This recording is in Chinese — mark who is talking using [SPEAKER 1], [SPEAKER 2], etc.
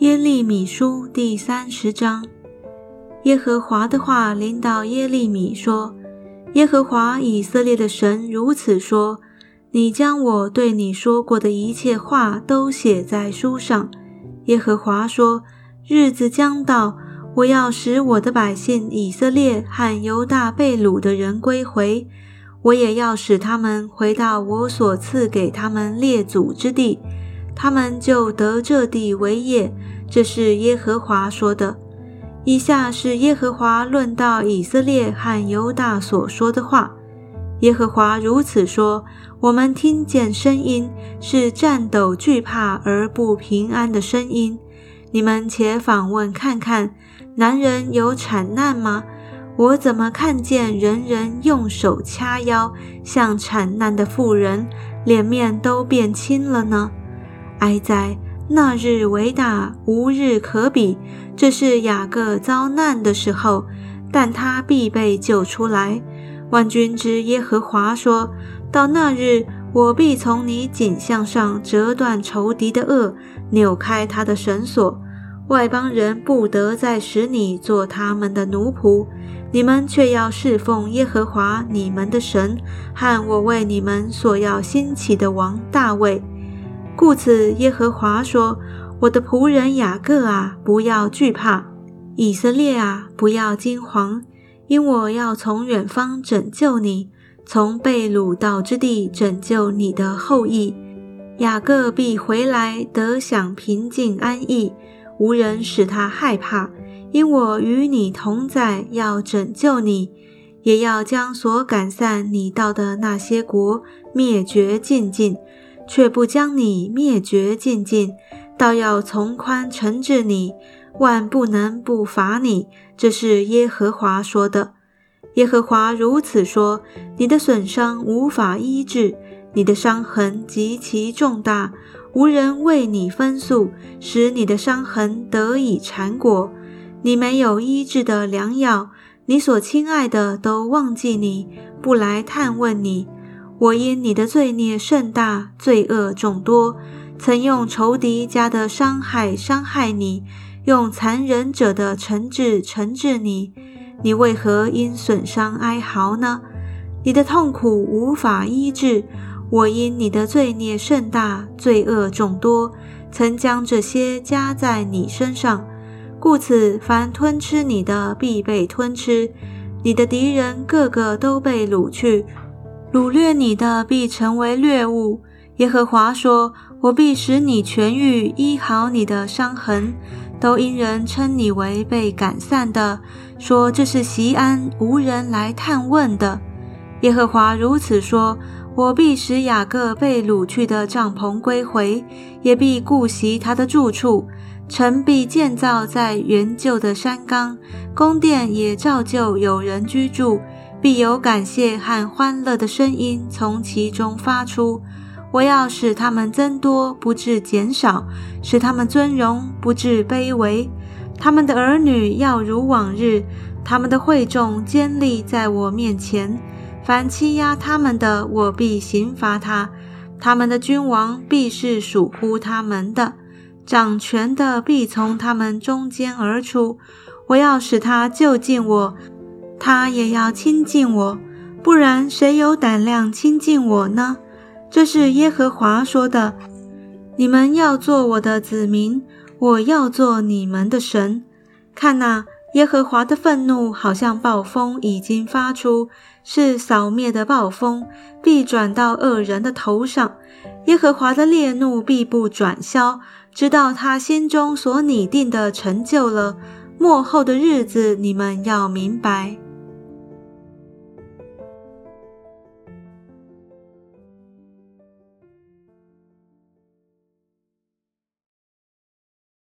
[SPEAKER 1] 耶利米书第三十章，耶和华的话领导耶利米说：“耶和华以色列的神如此说：你将我对你说过的一切话都写在书上。耶和华说：日子将到，我要使我的百姓以色列和犹大被掳的人归回，我也要使他们回到我所赐给他们列祖之地。”他们就得这地为业，这是耶和华说的。以下是耶和华论到以色列和犹大所说的话。耶和华如此说：我们听见声音，是战斗惧怕而不平安的声音。你们且访问看看，男人有产难吗？我怎么看见人人用手掐腰，像产难的妇人，脸面都变青了呢？哀哉！那日为大，无日可比。这是雅各遭难的时候，但他必被救出来。万军之耶和华说：“到那日，我必从你颈项上折断仇敌的轭，扭开他的绳索。外邦人不得再使你做他们的奴仆，你们却要侍奉耶和华你们的神，和我为你们所要兴起的王大卫。”故此，耶和华说：“我的仆人雅各啊，不要惧怕；以色列啊，不要惊惶，因我要从远方拯救你，从被掳到之地拯救你的后裔。雅各必回来，得享平静安逸，无人使他害怕，因我与你同在，要拯救你，也要将所赶散你到的那些国灭绝尽尽。”却不将你灭绝尽尽，倒要从宽惩治你，万不能不罚你。这是耶和华说的。耶和华如此说：你的损伤无法医治，你的伤痕极其重大，无人为你分诉，使你的伤痕得以缠裹。你没有医治的良药，你所亲爱的都忘记你，不来探问你。我因你的罪孽甚大，罪恶众多，曾用仇敌家的伤害伤害你，用残忍者的惩治惩治你。你为何因损伤哀嚎呢？你的痛苦无法医治。我因你的罪孽甚大，罪恶众多，曾将这些加在你身上，故此凡吞吃你的必被吞吃，你的敌人个个都被掳去。掳掠你的必成为掠物。耶和华说：“我必使你痊愈，医好你的伤痕。都因人称你为被赶散的，说这是席安，无人来探问的。”耶和华如此说：“我必使雅各被掳去的帐篷归回，也必顾惜他的住处。城必建造在原旧的山冈，宫殿也照旧有人居住。”必有感谢和欢乐的声音从其中发出。我要使他们增多，不致减少；使他们尊荣，不致卑微。他们的儿女要如往日，他们的会众坚立在我面前。凡欺压他们的，我必刑罚他；他们的君王必是属乎他们的，掌权的必从他们中间而出。我要使他就近我。他也要亲近我，不然谁有胆量亲近我呢？这是耶和华说的。你们要做我的子民，我要做你们的神。看哪，耶和华的愤怒好像暴风已经发出，是扫灭的暴风，必转到恶人的头上。耶和华的烈怒必不转消，直到他心中所拟定的成就了。末后的日子，你们要明白。